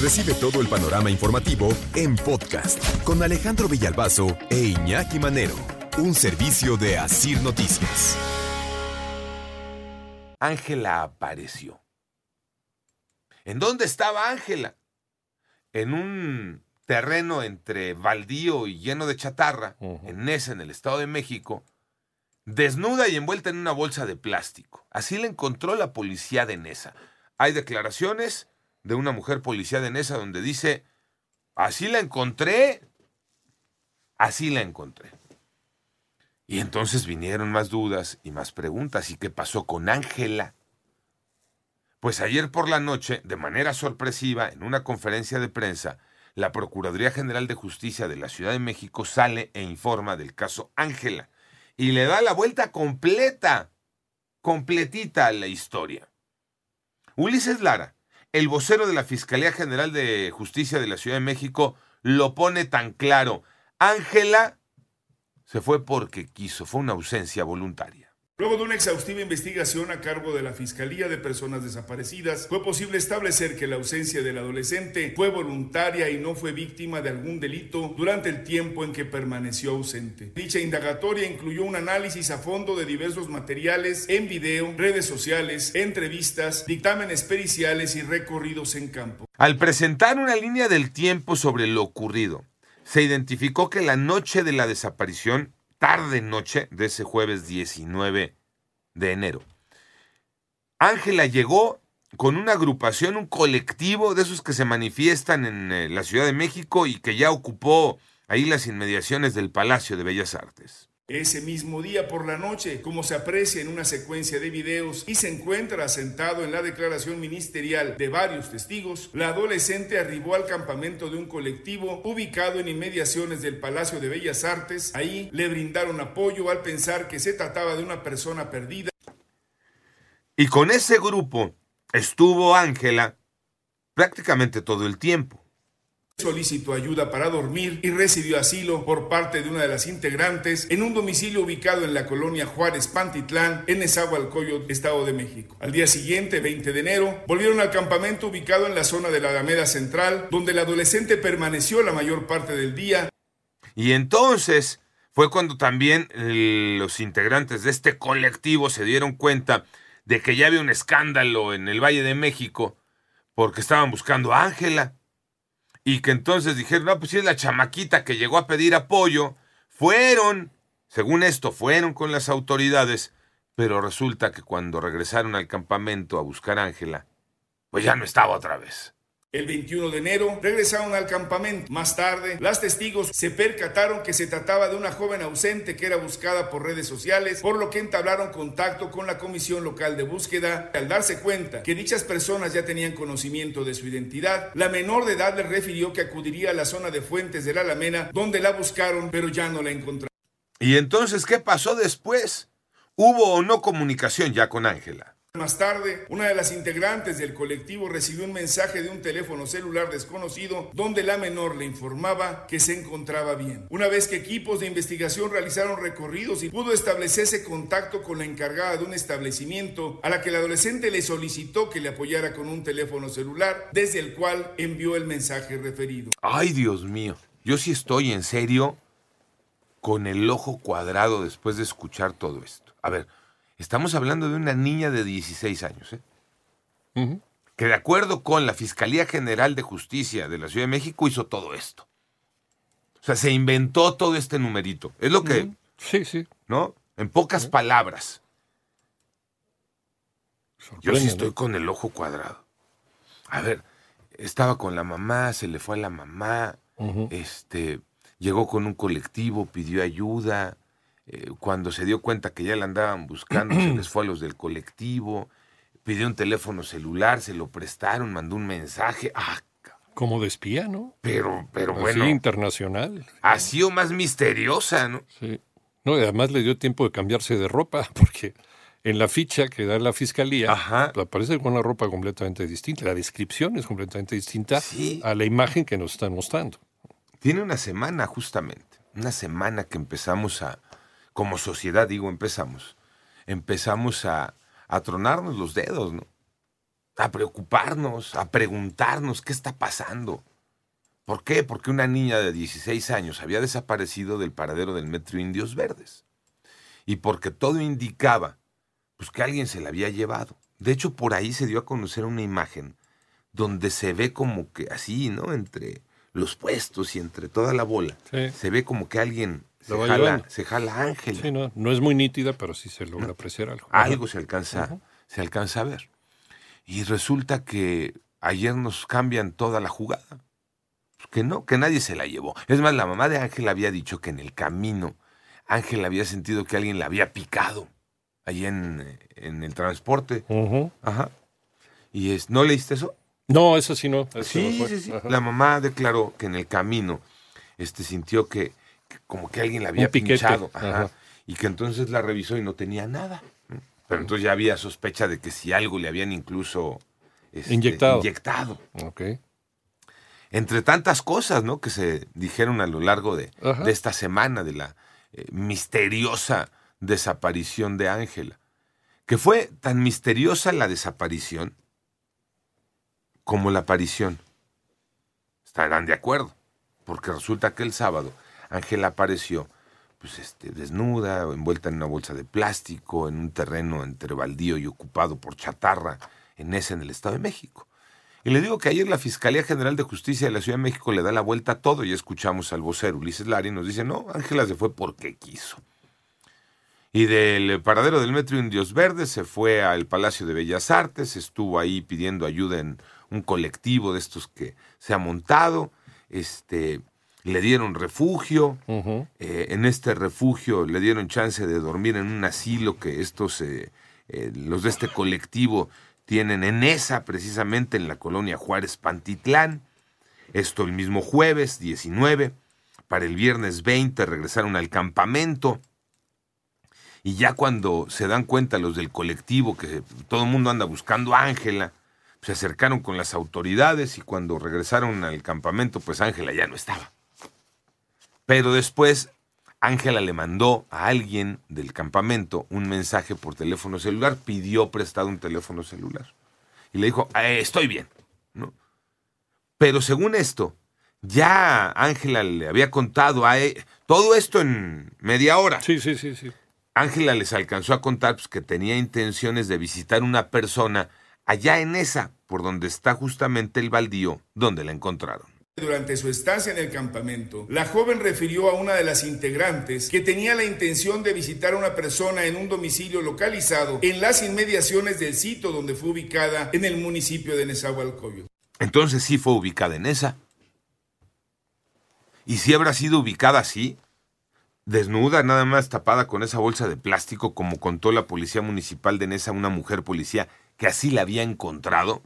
Recibe todo el panorama informativo en podcast con Alejandro Villalbazo e Iñaki Manero, un servicio de Asir Noticias. Ángela apareció. ¿En dónde estaba Ángela? En un terreno entre baldío y lleno de chatarra, en Nesa, en el Estado de México, desnuda y envuelta en una bolsa de plástico. Así la encontró la policía de Nesa. Hay declaraciones de una mujer policía de Nesa donde dice, así la encontré, así la encontré. Y entonces vinieron más dudas y más preguntas. ¿Y qué pasó con Ángela? Pues ayer por la noche, de manera sorpresiva, en una conferencia de prensa, la Procuraduría General de Justicia de la Ciudad de México sale e informa del caso Ángela y le da la vuelta completa, completita a la historia. Ulises Lara, el vocero de la Fiscalía General de Justicia de la Ciudad de México, lo pone tan claro. Ángela se fue porque quiso, fue una ausencia voluntaria. Luego de una exhaustiva investigación a cargo de la Fiscalía de Personas Desaparecidas, fue posible establecer que la ausencia del adolescente fue voluntaria y no fue víctima de algún delito durante el tiempo en que permaneció ausente. Dicha indagatoria incluyó un análisis a fondo de diversos materiales en video, redes sociales, entrevistas, dictámenes periciales y recorridos en campo. Al presentar una línea del tiempo sobre lo ocurrido, se identificó que la noche de la desaparición tarde noche de ese jueves 19 de enero. Ángela llegó con una agrupación, un colectivo de esos que se manifiestan en eh, la Ciudad de México y que ya ocupó ahí las inmediaciones del Palacio de Bellas Artes. Ese mismo día por la noche, como se aprecia en una secuencia de videos y se encuentra asentado en la declaración ministerial de varios testigos, la adolescente arribó al campamento de un colectivo ubicado en inmediaciones del Palacio de Bellas Artes. Ahí le brindaron apoyo al pensar que se trataba de una persona perdida. Y con ese grupo estuvo Ángela prácticamente todo el tiempo solicitó ayuda para dormir y recibió asilo por parte de una de las integrantes en un domicilio ubicado en la colonia Juárez Pantitlán, en Nezahualcóyotl, Estado de México. Al día siguiente, 20 de enero, volvieron al campamento ubicado en la zona de la Alameda Central, donde el adolescente permaneció la mayor parte del día. Y entonces fue cuando también los integrantes de este colectivo se dieron cuenta de que ya había un escándalo en el Valle de México porque estaban buscando a Ángela y que entonces dijeron, no, pues si es la chamaquita que llegó a pedir apoyo, fueron, según esto, fueron con las autoridades, pero resulta que cuando regresaron al campamento a buscar a Ángela, pues ya no estaba otra vez. El 21 de enero regresaron al campamento. Más tarde, las testigos se percataron que se trataba de una joven ausente que era buscada por redes sociales, por lo que entablaron contacto con la Comisión Local de Búsqueda. Al darse cuenta que dichas personas ya tenían conocimiento de su identidad, la menor de edad le refirió que acudiría a la zona de Fuentes de la Alamena, donde la buscaron, pero ya no la encontraron. ¿Y entonces qué pasó después? ¿Hubo o no comunicación ya con Ángela? Más tarde, una de las integrantes del colectivo recibió un mensaje de un teléfono celular desconocido donde la menor le informaba que se encontraba bien. Una vez que equipos de investigación realizaron recorridos y pudo establecerse contacto con la encargada de un establecimiento a la que el adolescente le solicitó que le apoyara con un teléfono celular desde el cual envió el mensaje referido. Ay, Dios mío, yo sí estoy en serio con el ojo cuadrado después de escuchar todo esto. A ver, Estamos hablando de una niña de 16 años, ¿eh? que de acuerdo con la Fiscalía General de Justicia de la Ciudad de México hizo todo esto. O sea, se inventó todo este numerito. Es lo que... Sí, sí. ¿No? En pocas palabras. Yo sí estoy con el ojo cuadrado. A ver, estaba con la mamá, se le fue a la mamá, este, llegó con un colectivo, pidió ayuda, eh, cuando se dio cuenta que ya la andaban buscando, se les fue a los del colectivo, pidió un teléfono celular, se lo prestaron, mandó un mensaje. Ah, como de espía, ¿no? Pero, pero Así, bueno. internacional. Ha sido más misteriosa, ¿no? Sí. No, y además le dio tiempo de cambiarse de ropa, porque en la ficha que da la fiscalía aparece con una ropa completamente distinta. La descripción es completamente distinta a la imagen que nos están mostrando. Tiene una semana, justamente. Una semana que empezamos a, como sociedad, digo, empezamos, empezamos a, a tronarnos los dedos, ¿no? a preocuparnos, a preguntarnos qué está pasando. ¿Por qué? Porque una niña de 16 años había desaparecido del paradero del metro Indios Verdes. Y porque todo indicaba pues, que alguien se la había llevado. De hecho, por ahí se dio a conocer una imagen donde se ve como que así, ¿no? Entre los puestos y entre toda la bola. Se ve como que alguien se jala, se jala, Ángel. Sí, no, no es muy nítida, pero sí se logra apreciar algo. Algo se alcanza, se alcanza a ver. Y resulta que ayer nos cambian toda la jugada. Que no, que nadie se la llevó. Es más, la mamá de Ángel había dicho que en el camino Ángel había sentido que alguien la había picado ahí en, el transporte. Ajá. Y es, ¿no leíste eso? No, eso sí no. sí, sí, sí. La mamá declaró que en el camino este, sintió que, como que alguien la había pinchado. Ajá, Y que entonces la revisó y no tenía nada. Pero entonces ya había sospecha de que si algo le habían incluso este, inyectado. inyectado. Entre tantas cosas ¿no? que se dijeron a lo largo de, esta semana de la eh, misteriosa desaparición de Ángela. Que fue tan misteriosa la desaparición como la aparición. Estarán de acuerdo, porque resulta que el sábado Ángela apareció pues este, desnuda, envuelta en una bolsa de plástico, en un terreno entre baldío y ocupado por chatarra, en ese en el Estado de México. Y le digo que ayer la Fiscalía General de Justicia de la Ciudad de México le da la vuelta a todo y escuchamos al vocero Ulises Lari nos dice, no, Ángela se fue porque quiso. Y del paradero del Metro Indios Verdes se fue al Palacio de Bellas Artes, estuvo ahí pidiendo ayuda en un colectivo de estos que se ha montado, este, le dieron refugio, eh, en este refugio le dieron chance de dormir en un asilo que estos, eh, eh, los de este colectivo tienen en esa, precisamente en la colonia Juárez Pantitlán. Esto el mismo jueves 19, para el viernes 20 regresaron al campamento. Y ya cuando se dan cuenta los del colectivo que todo el mundo anda buscando a Ángela, se acercaron con las autoridades y cuando regresaron al campamento, pues Ángela ya no estaba. Pero después Ángela le mandó a alguien del campamento un mensaje por teléfono celular, pidió prestado un teléfono celular. Y le dijo, eh, estoy bien. ¿no? Pero según esto, ya Ángela le había contado a e, todo esto en media hora. Sí, sí, sí, sí. Ángela les alcanzó a contar pues, que tenía intenciones de visitar una persona allá en esa, por donde está justamente el baldío donde la encontraron. Durante su estancia en el campamento, la joven refirió a una de las integrantes que tenía la intención de visitar a una persona en un domicilio localizado en las inmediaciones del sitio donde fue ubicada en el municipio de Nezahualcóyotl. Entonces sí fue ubicada en esa. ¿Y si habrá sido ubicada así? Desnuda, nada más tapada con esa bolsa de plástico, como contó la policía municipal de Nesa, una mujer policía que así la había encontrado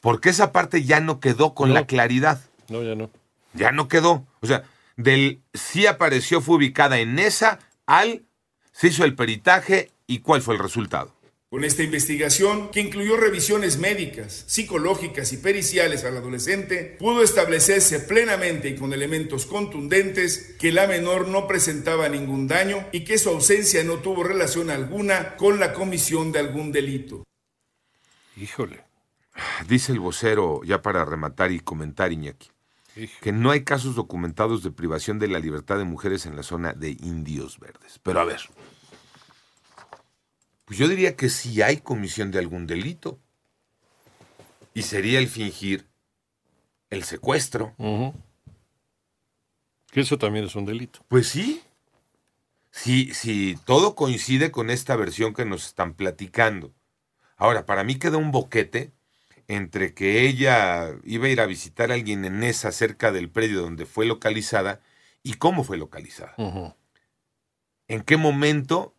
porque esa parte ya no quedó con la claridad. No, ya no. Ya no quedó. O sea, del sí apareció, fue ubicada en esa, al se hizo el peritaje y cuál fue el resultado. Con esta investigación, que incluyó revisiones médicas, psicológicas y periciales al adolescente, pudo establecerse plenamente y con elementos contundentes que la menor no presentaba ningún daño y que su ausencia no tuvo relación alguna con la comisión de algún delito. Híjole. Dice el vocero, ya para rematar y comentar, Iñaki, que no hay casos documentados de privación de la libertad de mujeres en la zona de Indios Verdes. Pero a ver, pues yo diría que sí hay comisión de algún delito. Y sería el fingir el secuestro. Que eso también es un delito. Pues sí. Si, si todo coincide con esta versión que nos están platicando. Ahora, para mí queda un boquete entre que ella iba a ir a visitar a alguien en esa cerca del predio donde fue localizada y cómo fue localizada. ¿En qué momento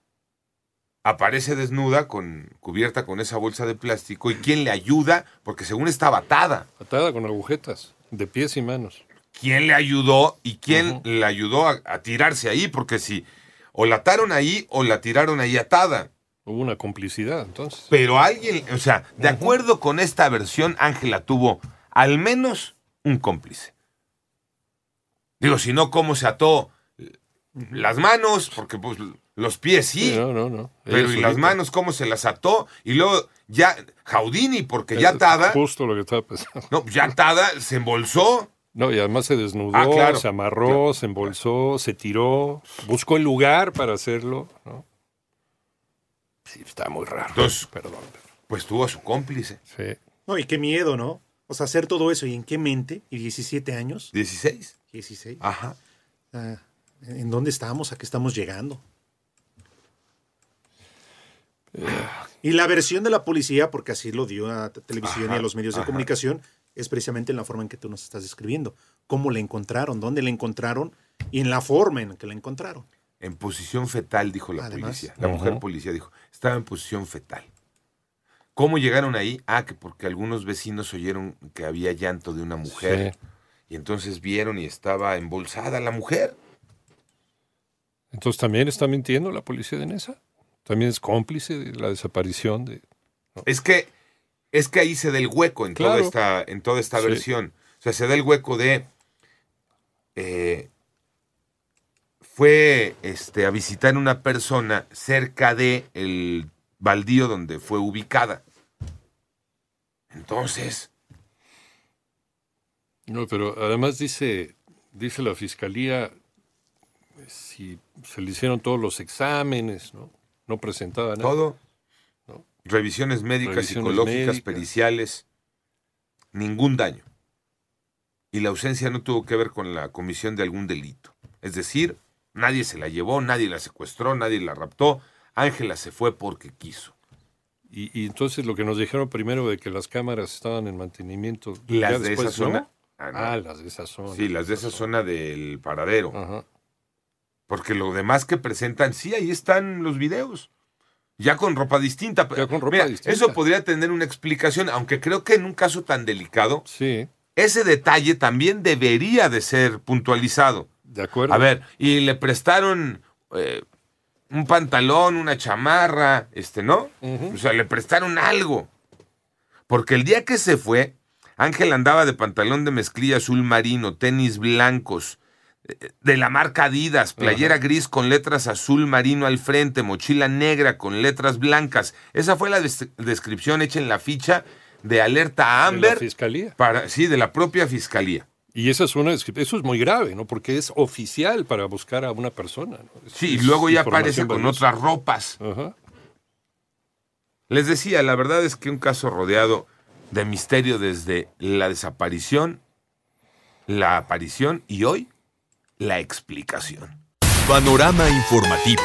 aparece desnuda, con, cubierta con esa bolsa de plástico y quién le ayuda? Porque según estaba atada. Atada con agujetas, de pies y manos. ¿Quién le ayudó y quién le ayudó a, a tirarse ahí? Porque si o la ataron ahí o la tiraron ahí atada. Hubo una complicidad, entonces. Pero alguien, o sea, de acuerdo con esta versión, Ángela tuvo al menos un cómplice. Digo, si no, ¿cómo se ató las manos? Porque pues Los pies sí. no, no, no. Pero ¿y las manos cómo se las ató? Y luego ya, Jaudini, porque ya atada. Justo lo que estaba pensando. No, ya atada, se embolsó. No, y además se desnudó, ah, se amarró, se embolsó, se tiró, buscó el lugar para hacerlo. ¿no? Sí, está muy raro. Entonces, perdón. Pues tuvo a su cómplice. Sí. No, y qué miedo, ¿no? O sea, hacer todo eso y en qué mente, y 17 años. 16. 16. Ajá. Ah, ¿En dónde estamos? ¿A qué estamos llegando? Y la versión de la policía, porque así lo dio a televisión y a los medios de comunicación, es precisamente en la forma en que tú nos estás describiendo. ¿Cómo la encontraron? ¿Dónde la encontraron? Y en la forma en que la encontraron. En posición fetal, dijo la policía. La mujer policía dijo, estaba en posición fetal. ¿Cómo llegaron ahí? Ah, que porque algunos vecinos oyeron que había llanto de una mujer. Y entonces vieron y estaba embolsada la mujer. Entonces también está mintiendo la policía de Nesa. También es cómplice de la desaparición de. Es que es que ahí se da el hueco en toda esta, en toda esta versión. O sea, se da el hueco de. Eh, fue este, a visitar una persona cerca de el baldío donde fue ubicada. Entonces. No, pero además dice, dice la fiscalía si se le hicieron todos los exámenes, ¿no? No presentaba nada. Todo. Revisiones médicas, psicológicas, periciales, ningún daño. Y la ausencia no tuvo que ver con la comisión de algún delito. Es decir, nadie se la llevó, nadie la secuestró, nadie la raptó. Ángela se fue porque quiso. Y, entonces lo que nos dijeron primero de que las cámaras estaban en mantenimiento. ¿Las de esa zona? Ah, ah, las de esa zona. Sí, las de esa zona del paradero. Porque lo demás que presentan, sí, ahí están los videos. Ya con ropa distinta. Ya con ropa distinta. Eso podría tener una explicación, aunque creo que en un caso tan delicado, sí. ese detalle también debería de ser puntualizado. De acuerdo. A ver, y le prestaron eh, un pantalón, una chamarra, este, ¿no? O sea, le prestaron algo. Porque el día que se fue, Ángel andaba de pantalón de mezclilla azul marino, tenis blancos, de la marca Adidas, playera gris con letras azul marino al frente, mochila negra con letras blancas. Esa fue la descripción hecha en la ficha de alerta Amber. ¿De la fiscalía? Para, sí, de la propia fiscalía. Y esa es una eso es muy grave, ¿no? Porque es oficial para buscar a una persona. Sí, y luego ya aparece con otras ropas. Les decía, la verdad es que un caso rodeado de misterio desde la desaparición, la aparición y hoy la explicación. Panorama informativo.